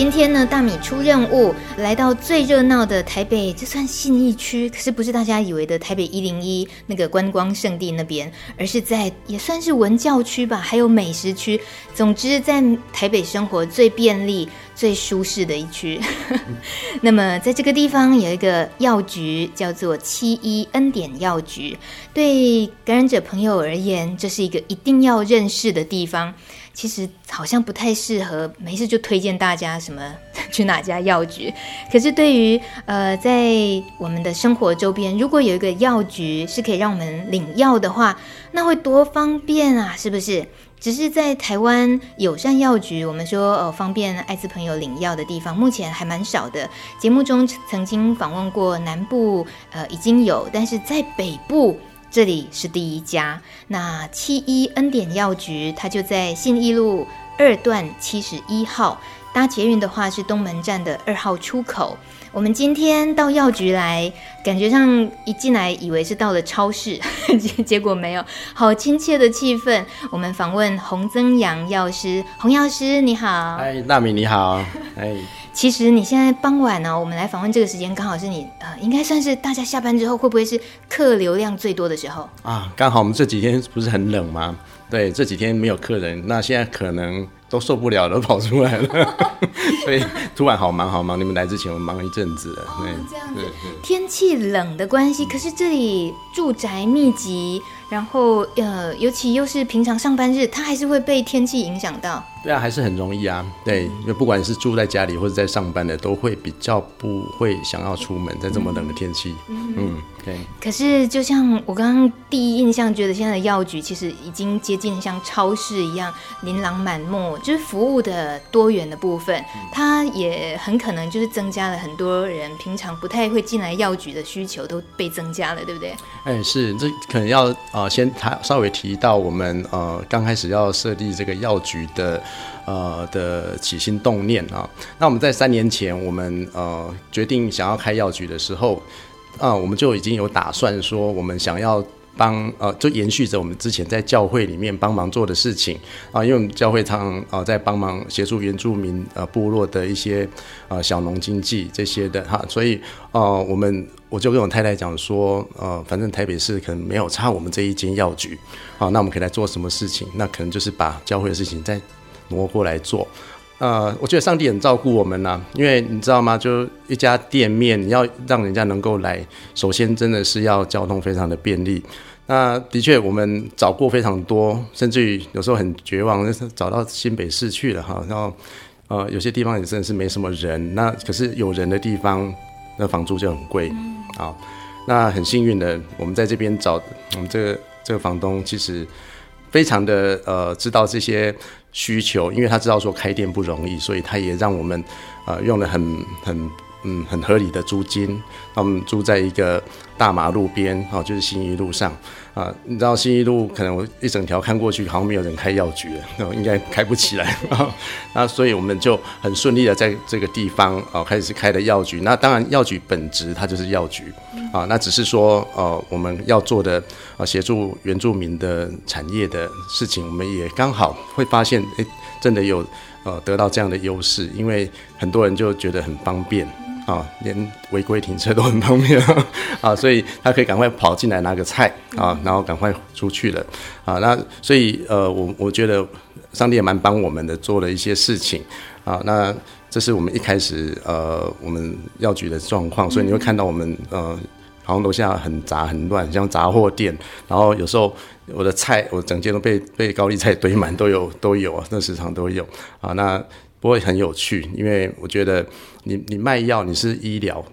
今天呢，大米出任务，来到最热闹的台北，这算信义区，可是不是大家以为的台北一零一那个观光胜地那边，而是在也算是文教区吧，还有美食区。总之，在台北生活最便利、最舒适的一区。那么，在这个地方有一个药局，叫做七一恩典药局。对感染者朋友而言，这是一个一定要认识的地方。其实好像不太适合，没事就推荐大家什么 去哪家药局。可是对于呃，在我们的生活周边，如果有一个药局是可以让我们领药的话，那会多方便啊，是不是？只是在台湾友善药局，我们说呃方便艾滋朋友领药的地方，目前还蛮少的。节目中曾经访问过南部，呃已经有，但是在北部。这里是第一家，那七一恩典药局，它就在信义路二段七十一号。搭捷运的话是东门站的二号出口。我们今天到药局来，感觉上一进来以为是到了超市，结结果没有，好亲切的气氛。我们访问洪增阳药师，洪药师你好，哎，大米你好，哎。其实你现在傍晚呢，我们来访问这个时间，刚好是你呃，应该算是大家下班之后，会不会是客流量最多的时候啊？刚好我们这几天不是很冷吗？对，这几天没有客人，那现在可能都受不了了，跑出来了，所以突然好忙好忙。你们来之前我忙了一阵子了，对，这样子。天气冷的关系，可是这里住宅密集。然后，呃，尤其又是平常上班日，它还是会被天气影响到。对啊，还是很容易啊。对，因为不管是住在家里或者在上班的，都会比较不会想要出门，在这么冷的天气。嗯，嗯，对。可是，就像我刚刚第一印象觉得，现在的药局其实已经接近像超市一样，琳琅满目，就是服务的多元的部分，它也很可能就是增加了很多人平常不太会进来药局的需求都被增加了，对不对？哎，是，这可能要。啊，先谈稍微提到我们呃刚开始要设立这个药局的呃的起心动念啊。那我们在三年前，我们呃决定想要开药局的时候，啊，我们就已经有打算说，我们想要帮呃，就延续着我们之前在教会里面帮忙做的事情啊，因为我们教会常常啊在帮忙协助原住民呃部落的一些呃小农经济这些的哈，所以呃我们。我就跟我太太讲说，呃，反正台北市可能没有差我们这一间药局，好，那我们可以来做什么事情？那可能就是把教会的事情再挪过来做。呃，我觉得上帝很照顾我们呐、因为你知道吗？就一家店面，你要让人家能够来，首先真的是要交通非常的便利。那的确，我们找过非常多，甚至于有时候很绝望，就是找到新北市去了哈。然后，呃，有些地方也真的是没什么人，那可是有人的地方，那房租就很贵。好，那很幸运的，我们在这边找我们这个这个房东，其实非常的呃知道这些需求，因为他知道说开店不容易，所以他也让我们呃用了很很嗯很合理的租金，那我们住在一个大马路边，哦，就是新一路上。啊，你知道新一路可能我一整条看过去，好像没有人开药局了，那 应该开不起来啊。那所以我们就很顺利的在这个地方啊开始开了药局。那当然药局本质它就是药局啊，那只是说呃我们要做的啊协助原住民的产业的事情，我们也刚好会发现，哎，真的有呃得到这样的优势，因为很多人就觉得很方便。啊，连违规停车都很方便啊，所以他可以赶快跑进来拿个菜啊，然后赶快出去了啊。那所以呃，我我觉得上帝也蛮帮我们的，做了一些事情啊。那这是我们一开始呃我们药局的状况，所以你会看到我们呃好像楼下很杂很乱，像杂货店。然后有时候我的菜我整间都被被高丽菜堆满，都有都有啊，那时常都有啊。那不会很有趣，因为我觉得你你卖药你是医疗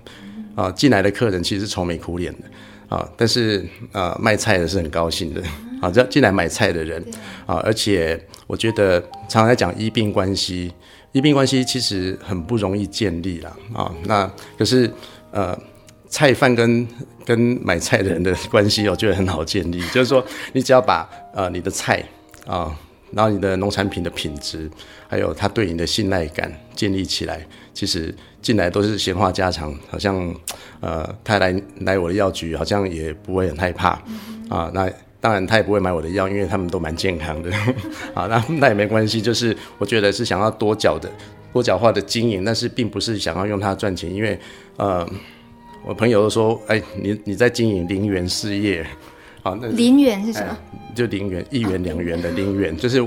啊，进来的客人其实是愁眉苦脸的啊，但是啊卖菜的是很高兴的啊，这进来买菜的人啊，而且我觉得常常在讲医病关系，医病关系其实很不容易建立了啊，那可是呃菜贩跟跟买菜的人的关系，我觉得很好建立。就是说，你只要把呃你的菜啊，然后你的农产品的品质，还有他对你的信赖感建立起来，其实进来都是闲话家常，好像呃他来来我的药局，好像也不会很害怕啊。那当然他也不会买我的药，因为他们都蛮健康的啊。那那也没关系，就是我觉得是想要多角的多角化的经营，但是并不是想要用它赚钱，因为呃。我朋友都说：“哎，你你在经营零元事业，好，那零元是什么？就零元，一元两元的零元，就是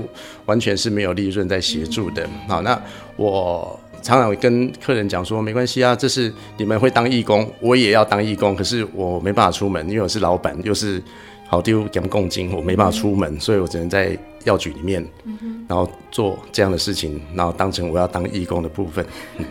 完全是没有利润在协助的。好，那我常常会跟客人讲说，没关系啊，这是你们会当义工，我也要当义工，可是我没办法出门，因为我是老板，又是好丢讲共金，我没办法出门，所以我只能在药局里面，然后做这样的事情，然后当成我要当义工的部分。嗯”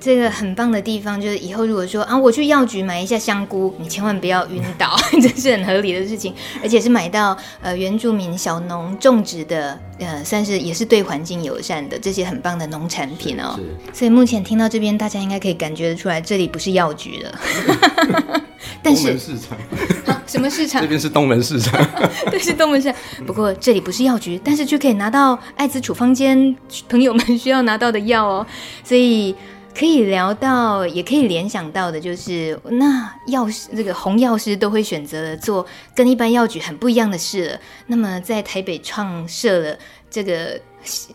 这个很棒的地方就是，以后如果说啊，我去药局买一下香菇，你千万不要晕倒，这是很合理的事情，而且是买到呃原住民小农种植的，呃，算是也是对环境友善的这些很棒的农产品哦。所以目前听到这边，大家应该可以感觉得出来，这里不是药局了。但是市场，啊，什么市场？这边是东门市场，对，是东门市场。不过这里不是药局，但是却可以拿到艾滋处方间朋友们需要拿到的药哦。所以。可以聊到，也可以联想到的，就是那药师这个红药师都会选择了做跟一般药局很不一样的事了。那么在台北创设了这个。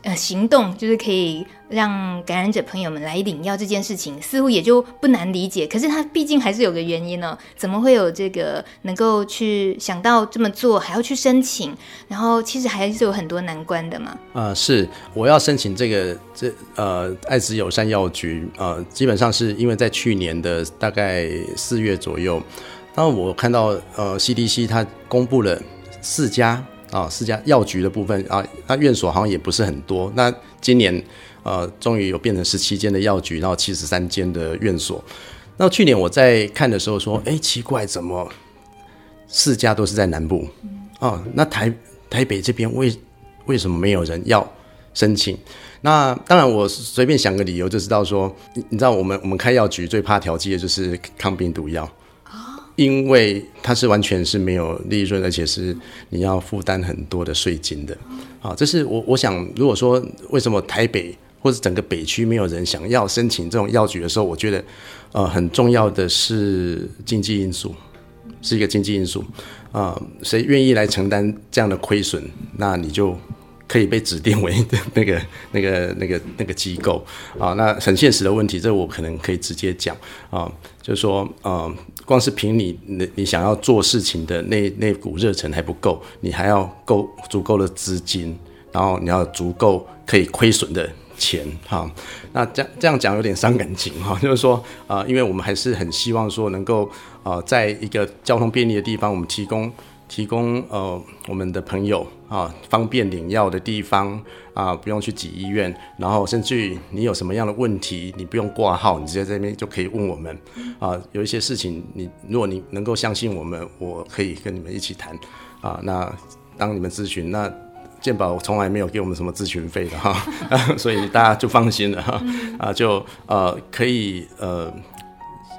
呃，行动就是可以让感染者朋友们来领药这件事情，似乎也就不难理解。可是它毕竟还是有个原因呢、怎么会有这个能够去想到这么做，还要去申请？然后其实还是有很多难关的嘛。呃，是我要申请这个这呃爱滋友善药局，呃，基本上是因为在去年的大概四月左右，当我看到呃 CDC 它公布了四家。啊，四家药局的部分啊，那院所好像也不是很多。那今年呃，终于有变成十七间的药局，然后七十三间的院所。那去年我在看的时候说，哎，奇怪，怎么四家都是在南部？哦，那台台北这边为为什么没有人要申请？那当然，我随便想个理由就知道说，你你知道我们我们开药局最怕调剂的就是抗病毒药。因为它是完全是没有利润，而且是你要负担很多的税金的，啊，这是我我想，如果说为什么台北或者整个北区没有人想要申请这种药局的时候，我觉得，呃，很重要的是经济因素，是一个经济因素，啊，谁愿意来承担这样的亏损，那你就。可以被指定为那个、那个、那个、那个机构。啊，那很现实的问题，这我可能可以直接讲。啊，就是说，呃，光是凭你、你、你想要做事情的那那股热忱还不够，你还要够足够的资金，然后你要足够可以亏损的钱哈。那这样这样讲有点伤感情哈，就是说，啊，因为我们还是很希望说能够啊，在一个交通便利的地方，我们提供。提供呃我们的朋友啊方便领药的地方啊，不用去挤医院，然后甚至你有什么样的问题，你不用挂号，你直接在这边就可以问我们啊。有一些事情你如果你能够相信我们，我可以跟你们一起谈啊。那当你们咨询，那健保从来没有给我们什么咨询费的哈，所以大家就放心了哈啊，就呃可以呃。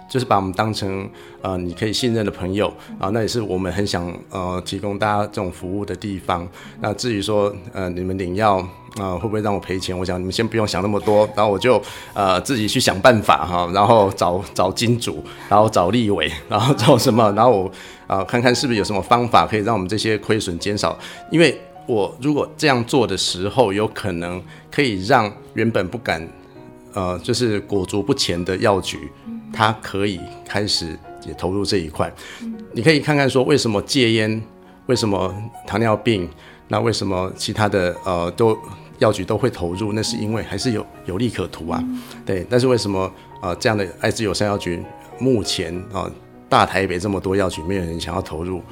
就是把我们当成呃你可以信任的朋友啊，那也是我们很想呃提供大家这种服务的地方。那至于说呃你们领药啊会不会让我赔钱？我想你们先不用想那么多，然后我就呃自己去想办法哈，然后找找金主，然后找立委，然后找什么，然后我啊看看是不是有什么方法可以让我们这些亏损减少。因为我如果这样做的时候，有可能可以让原本不敢呃就是裹足不前的药局。他可以开始也投入这一块，你可以看看说为什么戒烟，为什么糖尿病，那为什么其他的呃都药局都会投入？那是因为还是有有利可图啊，对。但是为什么呃这样的爱滋友善药局目前啊、大台北这么多药局没有人想要投入？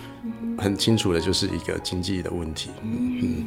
很清楚的就是一个经济的问题。嗯。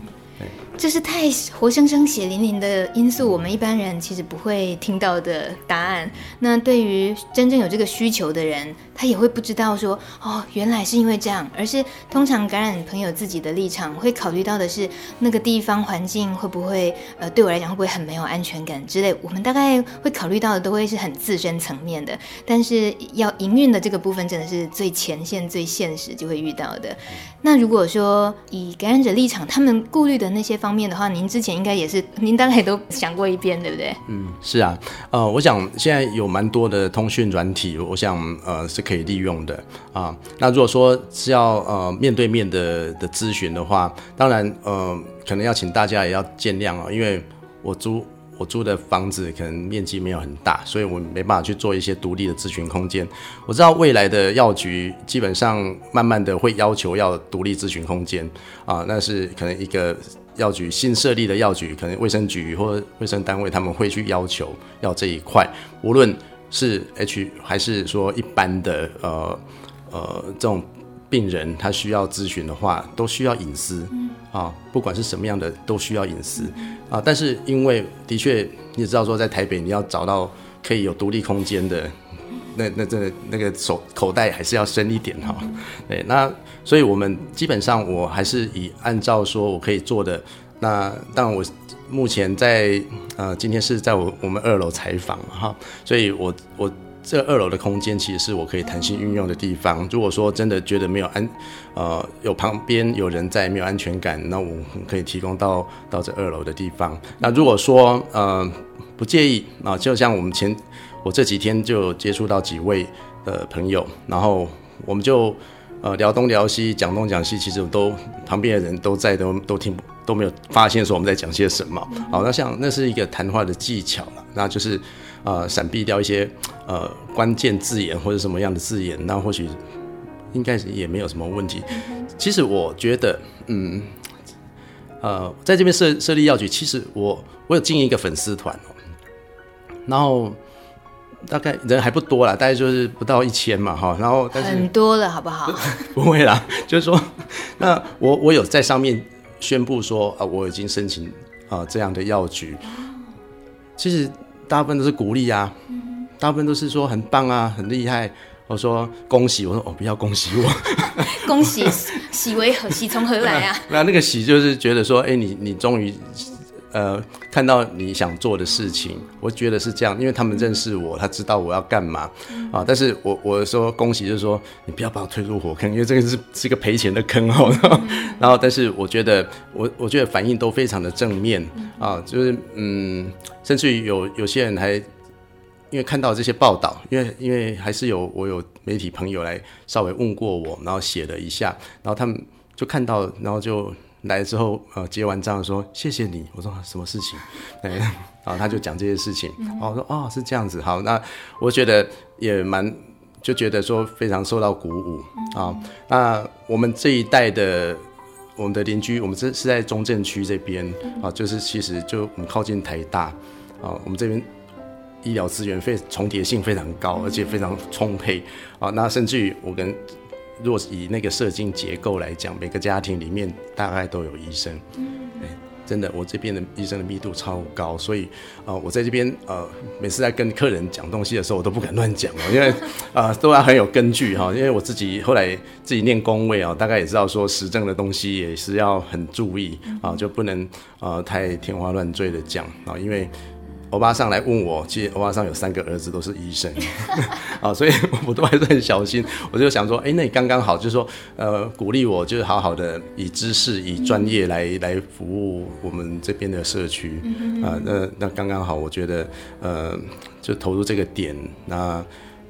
这是太活生生血淋淋的因素，我们一般人其实不会听到的答案。那对于真正有这个需求的人，他也会不知道说，哦，原来是因为这样。而是通常感染朋友自己的立场会考虑到的是，那个地方环境会不会，呃，对我来讲会不会很没有安全感之类。我们大概会考虑到的都会是很自身层面的，但是要营运的这个部分，真的是最前线、最现实就会遇到的。那如果说以感染者立场，他们顾虑的那些方。方面的话，您之前应该也是，您大概都想过一遍，对不对？嗯，是啊，呃，我想现在有蛮多的通讯软体，我想呃是可以利用的啊。那如果说是要呃面对面的的咨询的话，当然呃可能要请大家也要见谅哦，因为我租我租的房子可能面积没有很大，所以我没办法去做一些独立的咨询空间。我知道未来的药局基本上慢慢的会要求要独立咨询空间啊，那是可能一个。药局新设立的药局，可能卫生局或卫生单位他们会去要求要这一块，无论是 H 还是说一般的呃呃这种病人，他需要咨询的话，都需要隐私啊，不管是什么样的都需要隐私啊。但是因为的确你也知道说，在台北你要找到可以有独立空间的。那那这那个手口袋还是要深一点哈，对，那所以我们基本上我还是以按照说我可以做的，那但我目前在呃今天是在我我们二楼采访哈，所以我我这二楼的空间其实是我可以弹性运用的地方。如果说真的觉得没有安呃有旁边有人在没有安全感，那我可以提供到到这二楼的地方。那如果说呃不介意啊，就像我们前。我这几天就接触到几位的朋友，然后我们就呃聊东聊西，讲东讲西，其实都旁边的人都在，都都听都没有发现说我们在讲些什么。好，那像那是一个谈话的技巧了，那就是呃闪避掉一些呃关键字眼或者什么样的字眼，那或许应该也没有什么问题。其实我觉得，嗯，呃，在这边设设立药局，其实我我有经营一个粉丝团，然后。大概人还不多啦，大概就是不到一千嘛，哈，然后但是很多了，好不好？不会啦，就是说，那我我有在上面宣布说啊，我已经申请啊这样的药局。其实大部分都是鼓励啊，大部分都是说很棒啊，很厉害。我说恭喜，我说哦，不要恭喜我，恭喜喜为何？喜从何来啊？那那个喜就是觉得说，哎，你你终于。呃，看到你想做的事情，我觉得是这样，因为他们认识我，他知道我要干嘛啊。但是我我说恭喜，就是说你不要把我推入火坑，因为这个是是一个赔钱的坑哦。然后，但是我觉得我我觉得反应都非常的正面啊，就是嗯，甚至于有有些人还因为看到这些报道，因为因为还是有我有媒体朋友来稍微问过我，然后写了一下，然后他们就看到，然后就。来之后，呃，结完账说谢谢你。我说什么事情？对，然后他就讲这些事情。然后我说哦，是这样子。好，那我觉得也蛮，就觉得说非常受到鼓舞啊。那我们这一代的我们的邻居，我们这是在中正区这边啊，就是其实就我们靠近台大啊，我们这边医疗资源非重叠性非常高，而且非常充沛啊。那甚至于我跟若以那个社经结构来讲，每个家庭里面大概都有医生。嗯，真的，我这边的医生的密度超高，所以啊、呃，我在这边呃，每次在跟客人讲东西的时候，我都不敢乱讲哦，因为啊、呃，都要很有根据哈。因为我自己后来自己念工位啊，大概也知道说实证的东西也是要很注意啊，就不能呃太天花乱坠的讲啊，因为。欧巴上来问我，其实欧巴上有三个儿子都是医生，啊，所以我都还是很小心。我就想说，哎、欸，那你刚刚好，就是说，呃，鼓励我，就是好好的以知识、以专业来来服务我们这边的社区，啊，那那刚刚好，我觉得，呃，就投入这个点，那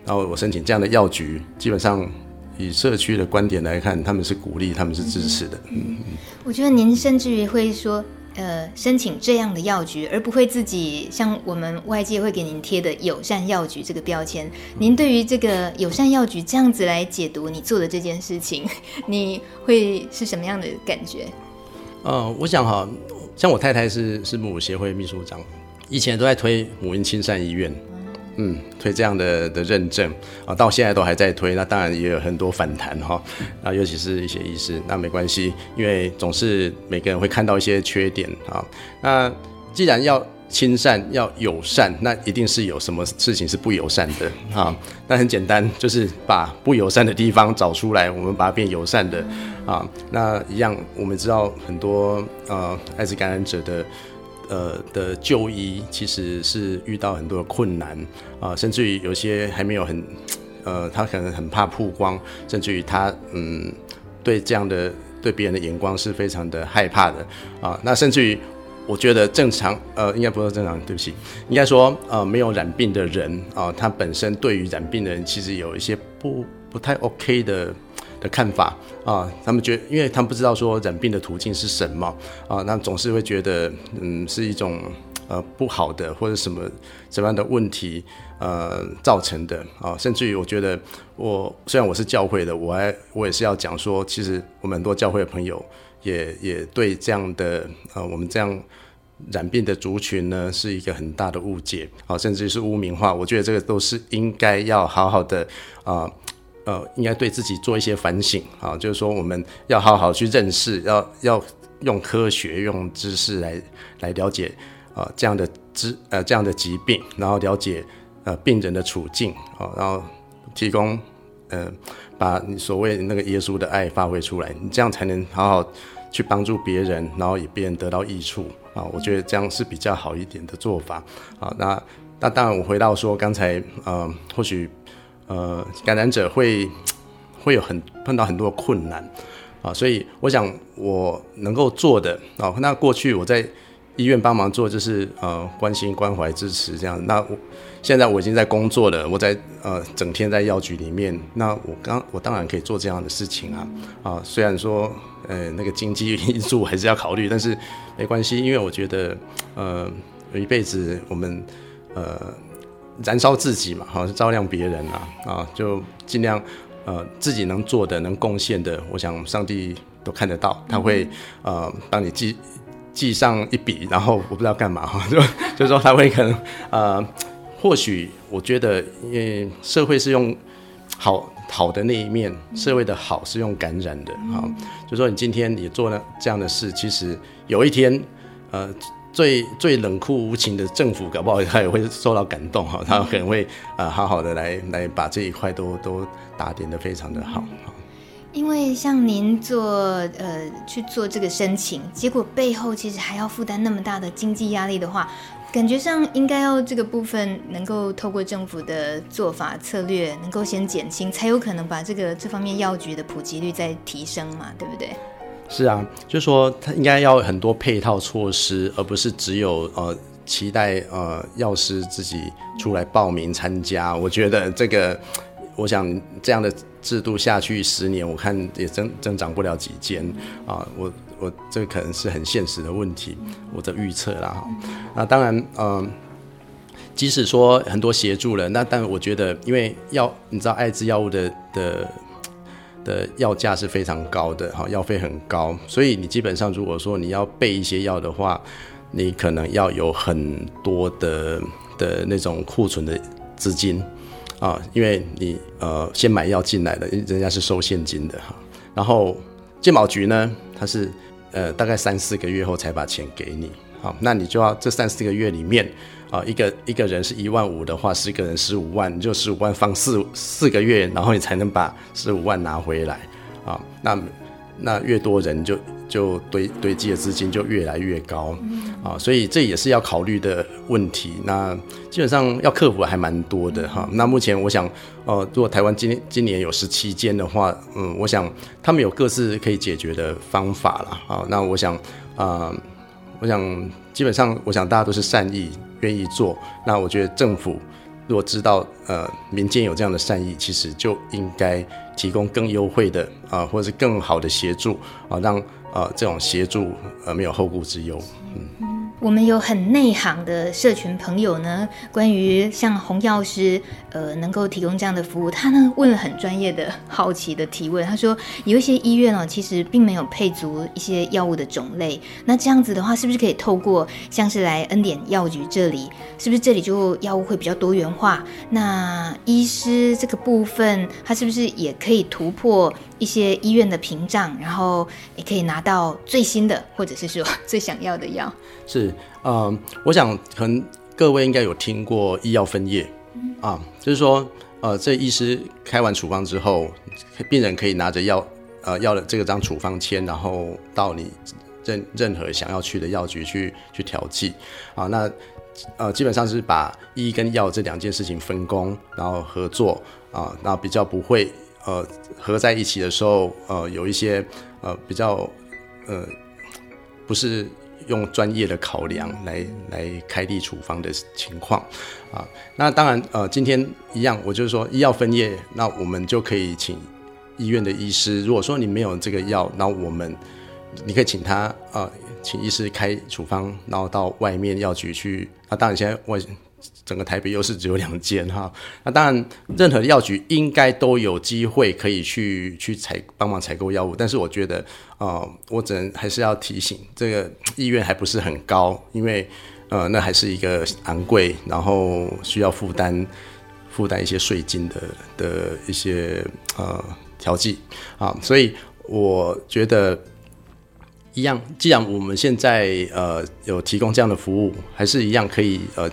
然后我申请这样的药局，基本上以社区的观点来看，他们是鼓励，他们是支持的。嗯，我觉得您甚至于会说。呃，申请这样的药局，而不会自己像我们外界会给您贴的友善药局这个标签。您对于这个友善药局这样子来解读你做的这件事情，你会是什么样的感觉？呃，我想哈，像我太太是是母协会秘书长，以前都在推母婴亲善医院，嗯推这样的的认证啊，到现在都还在推，那当然也有很多反弹哈，那，尤其是一些医师，那没关系，因为总是每个人会看到一些缺点啊，那既然要。亲善要友善，那一定是有什么事情是不友善的啊？那很简单，就是把不友善的地方找出来，我们把它变友善的啊。那一样，我们知道很多呃艾滋感染者的呃的就医，其实是遇到很多的困难啊，甚至于有些还没有很 呃，他可能很怕曝光，甚至于他嗯对这样的对别人的眼光是非常的害怕的啊。那甚至于。我觉得正常，呃，应该不是正常，对不起，应该说，呃，没有染病的人啊，他本身对于染病的人其实有一些不不太 OK 的看法啊，他们觉得，因为他们不知道说染病的途径是什么啊，那，总是会觉得，嗯，是一种呃不好的或者什么什么样的问题呃造成的啊，甚至于我觉得我虽然我是教会的，我还我也是要讲说，其实我们很多教会的朋友。也也对这样的呃，我们这样染病的族群呢，是一个很大的误解啊，甚至是污名化。我觉得这个都是应该要好好的啊，呃应该对自己做一些反省啊，就是说我们要好好去认识，要要用科学、用知识来来了解啊这样的知呃这样的疾病，然后了解呃病人的处境啊，然后提供呃把你所谓那个耶稣的爱发挥出来，你这样才能好好。去帮助别人，然后也别人得到益处啊，我觉得这样是比较好一点的做法啊。那那当然，我回到说刚才呃，或许呃感染者会 会有很碰到很多困难啊，所以我想我能够做的啊，那过去我在医院帮忙做就是呃关心关怀支持这样。那我现在我已经在工作了，我在呃整天在药局里面，那我刚我当然可以做这样的事情啊啊，虽然说。呃，那个经济因素还是要考虑，但是没关系，因为我觉得，呃，有一辈子我们呃燃烧自己嘛，好，照亮别人啊，啊，就尽量呃自己能做的、能贡献的，我想上帝都看得到，他会呃帮你记记上一笔，然后我不知道干嘛 哈，就就是说他会可能呃，或许我觉得，因为社会是用好。好的那一面，社会的好是用感染的啊，就说你今天你做了这样的事，其实有一天，呃，最最冷酷无情的政府，搞不好他也会受到感动哈，他可能会呃好好的来来把这一块都都打点的非常的好。因为像您做呃去做这个申请，结果背后其实还要负担那么大的经济压力的话。感觉上应该要这个部分能够透过政府的做法策略，能够先减轻，才有可能把这个这方面药局的普及率再提升嘛，对不对？是啊，就说他应该要很多配套措施，而不是只有呃期待呃药师自己出来报名参加。我觉得这个，我想这样的制度下去十年，我看也增增长不了几间啊，我。我这个可能是很现实的问题，我的预测啦。那当然，嗯、呃，即使说很多协助了，那但我觉得，因为药，你知道，艾滋药物的的的药价是非常高的，哈，药费很高，所以你基本上如果说你要备一些药的话，你可能要有很多的的那种库存的资金啊，因为你呃先买药进来的，人家是收现金的哈，然后健保局呢，它是。呃，大概三四个月后才把钱给你，好，那你就要这三四个月里面，啊，一个一个人是一万五的话，十个人十五万，你就十五万放四四个月，然后你才能把十五万拿回来，啊，那那越多人就就堆堆积的资金就越来越高，啊，所以这也是要考虑的问题。那基本上要克服还蛮多的哈。那目前我想。哦，如果台湾今今年有十七间的话，嗯，我想他们有各自可以解决的方法了。啊，那我想，啊、呃，我想基本上，我想大家都是善意，愿意做。那我觉得政府如果知道，呃，民间有这样的善意，其实就应该提供更优惠的啊、或者是更好的协助啊，让啊、呃、这种协助呃没有后顾之忧。嗯。我们有很内行的社群朋友呢，关于像洪药师，呃，能够提供这样的服务，他呢问了很专业的好奇的提问。他说，有一些医院哦，其实并没有配足一些药物的种类。那这样子的话，是不是可以透过像是来恩典药局这里，是不是这里就药物会比较多元化？那医师这个部分，他是不是也可以突破一些医院的屏障，然后也可以拿到最新的，或者是说最想要的药？是，嗯，我想可能各位应该有听过医药分页，嗯、啊，就是说，呃，这医师开完处方之后，病人可以拿着药，呃，药的这个张处方签，然后到你任任何想要去的药局去去调剂，啊，那呃，基本上是把医跟药这两件事情分工，然后合作，啊，那比较不会，呃，合在一起的时候，呃，有一些，呃，比较，呃，不是。用专业的考量来来开立处方的情况啊，那当然呃，今天一样，我就是说医药分业，那我们就可以请医院的医师，如果说你没有这个药，那我们你可以请他啊、呃，请医师开处方，然后到外面药局去。那当然现在外。整个台北又是只有两间哈，那当然任何药局应该都有机会可以去去采帮忙采购药物，但是我觉得呃，我只能还是要提醒，这个意愿还不是很高，因为呃，那还是一个昂贵，然后需要负担负担一些税金的的一些呃调剂啊，所以我觉得一样，既然我们现在呃有提供这样的服务，还是一样可以呃。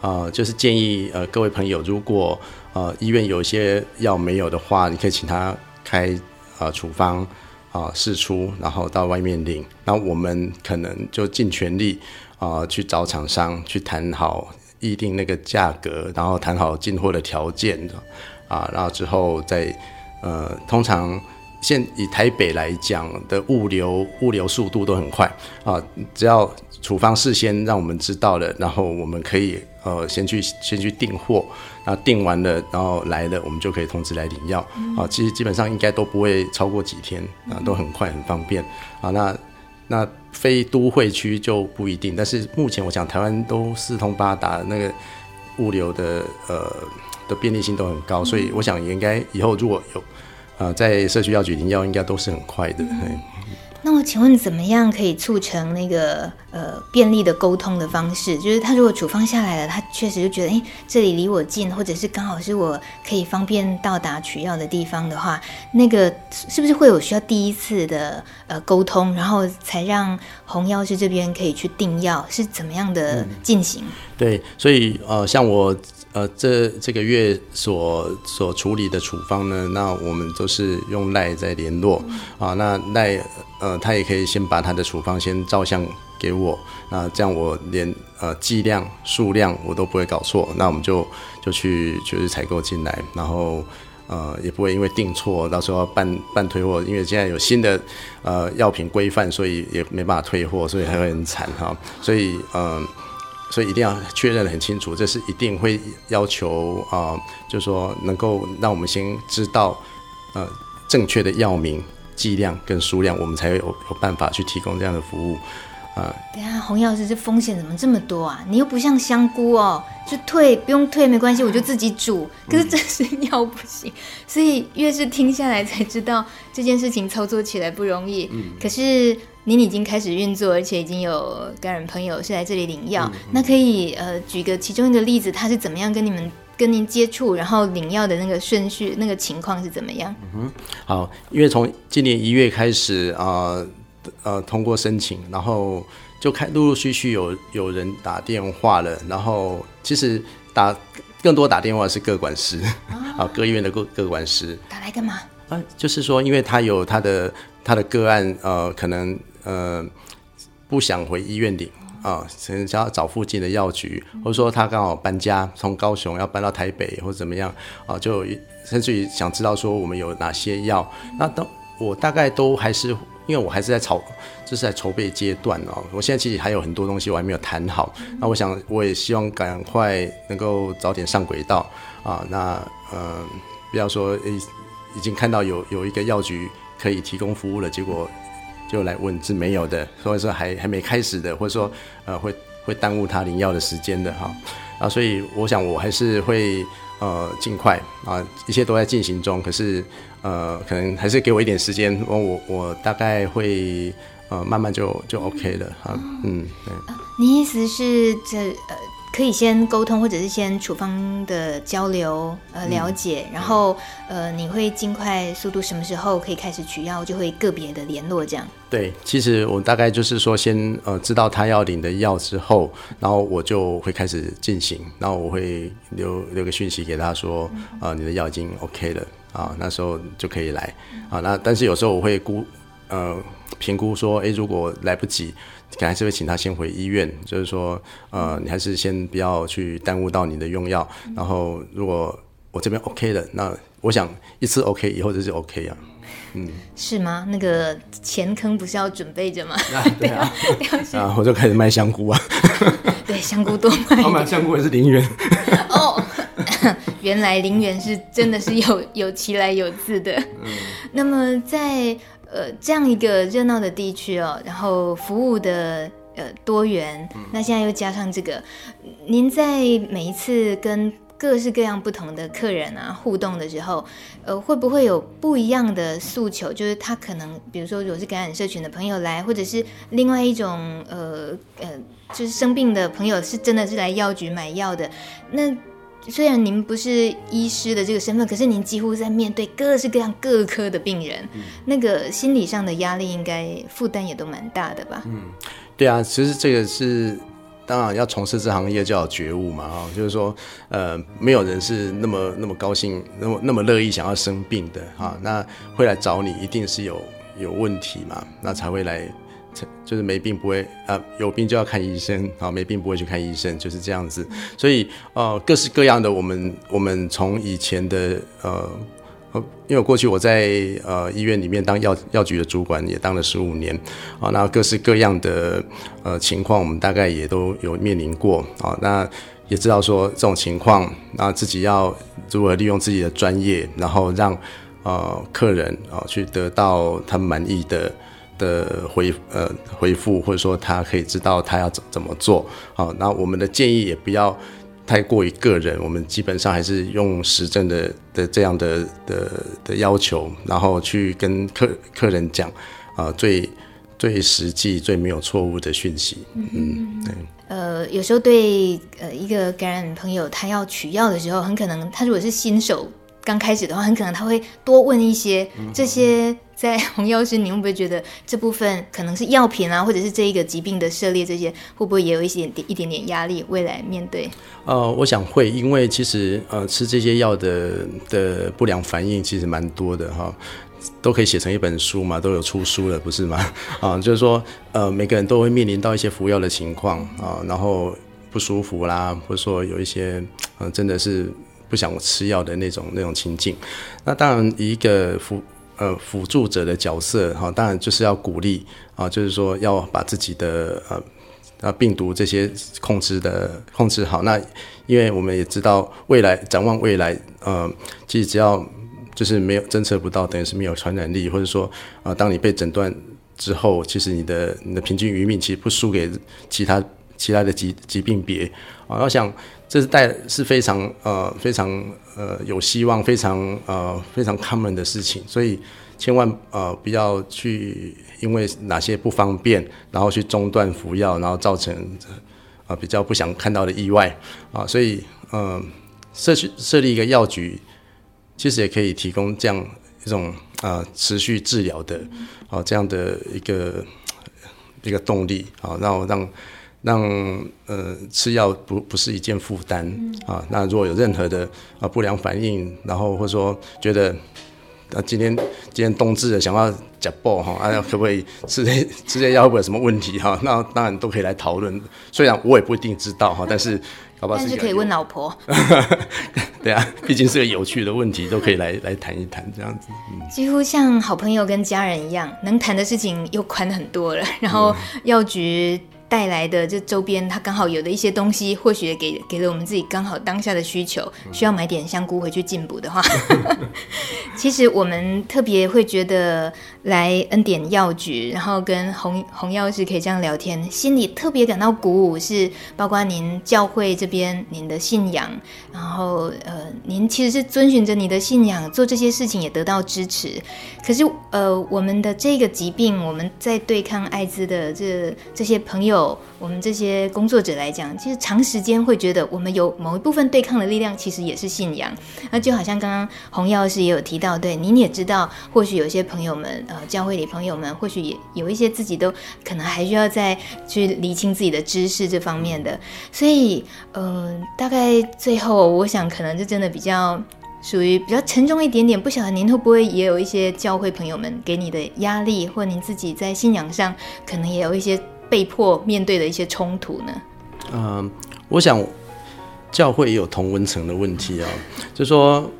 呃，就是建议呃各位朋友，如果呃医院有一些药没有的话，你可以请他开呃处方啊试、出，然后到外面领。那我们可能就尽全力啊、去找厂商去谈好议定那个价格，然后谈好进货的条件啊、然后之后再呃通常现以台北来讲的物流物流速度都很快啊、只要处方事先让我们知道了，然后我们可以。呃，先去先去订货，那订完了，然后来了，我们就可以通知来领药。啊、嗯，其实基本上应该都不会超过几天，啊，都很快很方便。啊，那那非都会区就不一定，但是目前我想台湾都四通八达，那个物流的呃的便利性都很高，所以我想也应该以后如果有呃在社区药局领药，应该都是很快的。嗯那我请问，怎么样可以促成那个呃便利的沟通的方式？就是他如果处方下来了，他确实就觉得，哎，这里离我近，或者是刚好是我可以方便到达取药的地方的话，那个是不是会有需要第一次的呃沟通，然后才让红药师这边可以去订药？是怎么样的进行？嗯、对，所以呃，像我。呃，这这个月所所处理的处方呢，那我们都是用赖在联络啊。那赖呃，他也可以先把他的处方先照相给我，那这样我连呃剂量数量我都不会搞错。那我们就就去就是采购进来，然后呃也不会因为订错，到时候要办办退货，因为现在有新的呃药品规范，所以也没办法退货，所以还会很惨哈。所以。呃所以一定要确认很清楚，这是一定会要求啊、就是说能够让我们先知道呃正确的药名、剂量跟数量，我们才有有办法去提供这样的服务啊。等下，红药师，这风险怎么这么多啊？你又不像香菇哦，就退不用退没关系，我就自己煮。可是这是药不行，嗯、所以越是听下来才知道这件事情操作起来不容易。嗯，可是。您已经开始运作，而且已经有感染朋友是来这里领药。那可以呃举个其中一个例子，他是怎么样跟你们跟您接触，然后领药的那个顺序、那个情况是怎么样？嗯哼，好，因为从今年一月开始啊呃，呃通过申请，然后就开陆陆续续有有人打电话了，然后其实打更多打电话是各管师 啊，各医院的各各管师打来干嘛？啊，就是说因为他有他的他的个案呃可能。呃，不想回医院领啊，可能想要找附近的药局，或者说他刚好搬家，从高雄要搬到台北或者怎么样啊，就甚至于想知道说我们有哪些药。那都我大概都还是，因为我还是在筹，就是在筹备阶段哦。我现在其实还有很多东西我还没有谈好。那我想我也希望赶快能够早点上轨道啊。那呃，不要说已已经看到有有一个药局可以提供服务了，结果。就来问是没有的，或者说还还没开始的，或者说呃会会耽误他领药的时间的哈啊，所以我想我还是会呃尽快啊，一切都在进行中，可是呃可能还是给我一点时间，我我我大概会呃慢慢就就 OK 了哈，嗯对。你意思是这呃？可以先沟通，或者是先处方的交流，呃，了解，嗯、然后呃，你会尽快速度，什么时候可以开始取药，就会个别的联络这样。对，其实我大概就是说，先呃知道他要领的药之后，然后我就会开始进行，然后我会留留个讯息给他说，啊、你的药已经 OK 了啊，那时候就可以来啊。那但是有时候我会估呃评估说，哎，如果来不及。可能还是会请他先回医院，就是说，呃，你还是先不要去耽误到你的用药。然后，如果我这边 OK 了，那我想一次 OK 以后就是 OK 啊。嗯，是吗？那个钱坑不是要准备着吗？啊对啊，啊，我就开始卖香菇啊。对，香菇多卖。我买香菇也是零元。哦，原来零元是真的是有有其来有自的。嗯。那么在。呃，这样一个热闹的地区哦，然后服务的呃多元，那现在又加上这个，您在每一次跟各式各样不同的客人啊互动的时候，呃，会不会有不一样的诉求？就是他可能，比如说，如果是感染社群的朋友来，或者是另外一种呃呃，就是生病的朋友，是真的是来药局买药的，那。虽然您不是医师的这个身份，可是您几乎在面对各式各样各科的病人，嗯、那个心理上的压力应该负担也都蛮大的吧？嗯，对啊，其实这个是当然要从事这行业就要觉悟嘛，哈，就是说，呃，没有人是那么那么高兴，那么那么乐意想要生病的哈，那会来找你，一定是有有问题嘛，那才会来。就是没病不会啊，有病就要看医生啊，没病不会去看医生，就是这样子。所以呃，各式各样的我们，我们从以前的呃，因为过去我在呃医院里面当药药局的主管，也当了十五年啊，那各式各样的呃情况，我们大概也都有面临过啊，那也知道说这种情况，那自己要如何利用自己的专业，然后让呃客人啊去得到他满意的。的回呃回复，或者说他可以知道他要怎怎么做，好，那我们的建议也不要太过于个人，我们基本上还是用实证的的这样的的的要求，然后去跟客客人讲啊，最最实际、最没有错误的讯息。嗯，对。呃，有时候对呃一个感染朋友，他要取药的时候，很可能他如果是新手。刚开始的话，很可能他会多问一些这些。在 洪药师，你会不会觉得这部分可能是药品啊，或者是这一个疾病的涉猎，这些会不会也有一些点一点点压力？未来面对？呃，我想会，因为其实呃吃这些药的的不良反应其实蛮多的哈，都可以写成一本书嘛，都有出书了，不是吗？啊，就是说呃每个人都会面临到一些服药的情况啊，然后不舒服啦，或者说有一些呃真的是。不想吃药的那种那种情境，那当然一个服呃辅助者的角色哈，当然就是要鼓励啊，就是说要把自己的呃啊病毒这些控制的控制好。那因为我们也知道未来展望未来，呃，其实只要就是没有侦测不到，等于是没有传染力，或者说啊，当你被诊断之后，其实你的你的平均余命其实不输给其他其他的疾疾病别啊，我想。这是带是非常呃非常呃有希望，非常呃非常 common 的事情，所以千万呃不要去因为哪些不方便，然后去中断服药，然后造成啊、呃、比较不想看到的意外啊，所以呃设去设立一个药局，其实也可以提供这样一种啊、持续治疗的啊这样的一个一个动力啊，然后让。让呃吃药不不是一件负担、嗯、啊。那如果有任何的啊不良反应，然后或者说觉得啊今天今天冬至了，想要假爆哈，啊可不可以吃这吃这药会不会有什么问题哈？那当然都可以来讨论。虽然我也不一定知道哈，但是好不好？但是可以问老婆。对啊，毕竟是个有趣的问题，都可以来来谈一谈这样子。嗯、几乎像好朋友跟家人一样，能谈的事情又宽很多了。然后药局。带来的这周边他刚好有的一些东西，或许也给给了我们自己刚好当下的需求，需要买点香菇回去进补的话，其实我们特别会觉得来恩典药局，然后跟红红药师可以这样聊天，心里特别感到鼓舞，是包括您教会这边您的信仰，然后呃，您其实是遵循着你的信仰做这些事情，也得到支持。可是呃，我们的这个疾病，我们在对抗艾滋的这这些朋友，我们这些工作者来讲，其实长时间会觉得，我们有某一部分对抗的力量，其实也是信仰。那就好像刚刚洪药师也有提到，对，您也知道，或许有些朋友们，呃，教会里朋友们，或许也有一些自己都可能还需要再去厘清自己的知识这方面的。所以，嗯、呃，大概最后，我想可能就真的比较。属于比较沉重一点点，不晓得您会不会也有一些教会朋友们给你的压力，或您自己在信仰上可能也有一些被迫面对的一些冲突呢？嗯、我想教会也有同温层的问题啊、就是说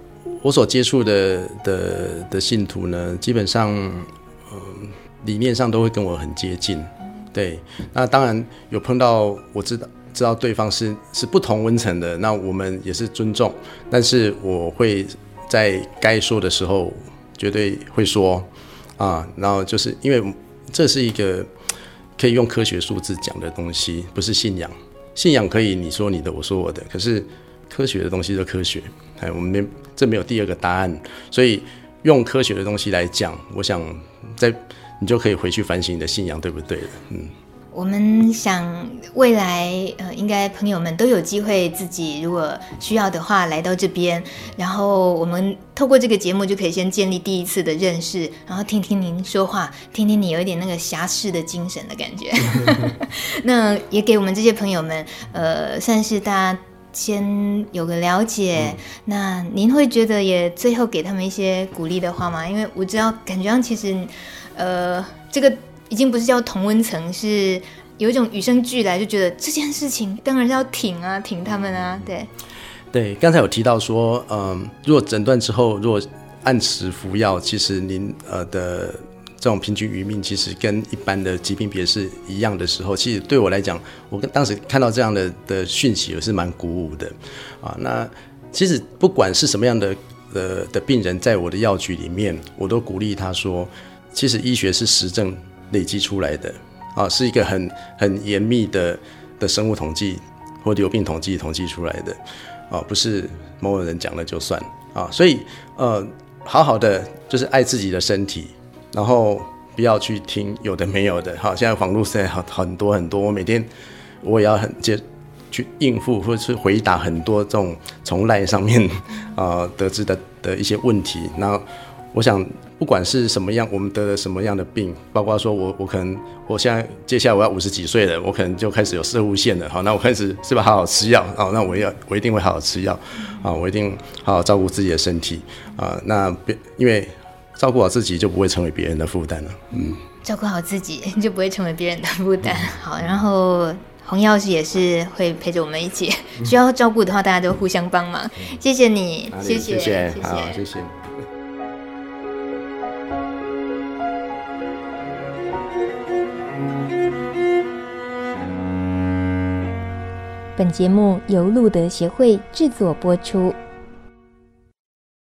我所接触的的的信徒呢，基本上嗯、理念上都会跟我很接近，对，那当然有碰到我知道。知道对方是是不同温层的，那我们也是尊重，但是我会在该说的时候绝对会说啊，然后就是因为这是一个可以用科学数字讲的东西，不是信仰。信仰可以你说你的，我说我的，可是科学的东西就科学，哎，我们没这没有第二个答案，所以用科学的东西来讲，我想在你就可以回去反省你的信仰对不对，嗯。我们想未来，呃，应该朋友们都有机会，自己如果需要的话，来到这边，然后我们透过这个节目就可以先建立第一次的认识，然后听听您说话，听听你有一点那个侠士的精神的感觉。那也给我们这些朋友们，呃，算是大家先有个了解。那您会觉得也最后给他们一些鼓励的话吗？因为我知道，感觉上其实，呃，这个。已经不是叫同温层，是有一种与生俱来，就觉得这件事情当然是要挺啊，挺他们啊，对。对，刚才有提到说，嗯、呃，如果诊断之后，如果按时服药，其实您呃的这种平均余命，其实跟一般的疾病别是一样的时候，其实对我来讲，我跟当时看到这样的的讯息，我是蛮鼓舞的啊。那其实不管是什么样的呃的病人，在我的药局里面，我都鼓励他说，其实医学是实证。累积出来的啊，是一个很很严密的的生物统计或流病统计统计出来的啊，不是某某人讲了就算啊，所以呃，好好的就是爱自己的身体，然后不要去听有的没有的。哈，现在网络上很很多很多，我每天我也要很接去应付或者是回答很多这种从赖上面啊得知的的一些问题，那我想。不管是什么样，我们得了什么样的病，包括说我我可能我现在接下来我要五十几岁了，我可能就开始有射护线了，好，那我开始是吧，好好吃药，好，那我要我一定会好好吃药，啊，我一定好好照顾自己的身体，啊，那别因为照顾好自己就不会成为别人的负担了，嗯，照顾好自己就不会成为别人的负担，好，然后红药师也是会陪着我们一起，需要照顾的话，大家都互相帮忙，谢谢你，谢谢，谢谢，好，谢谢。本节目由路德协会制作播出。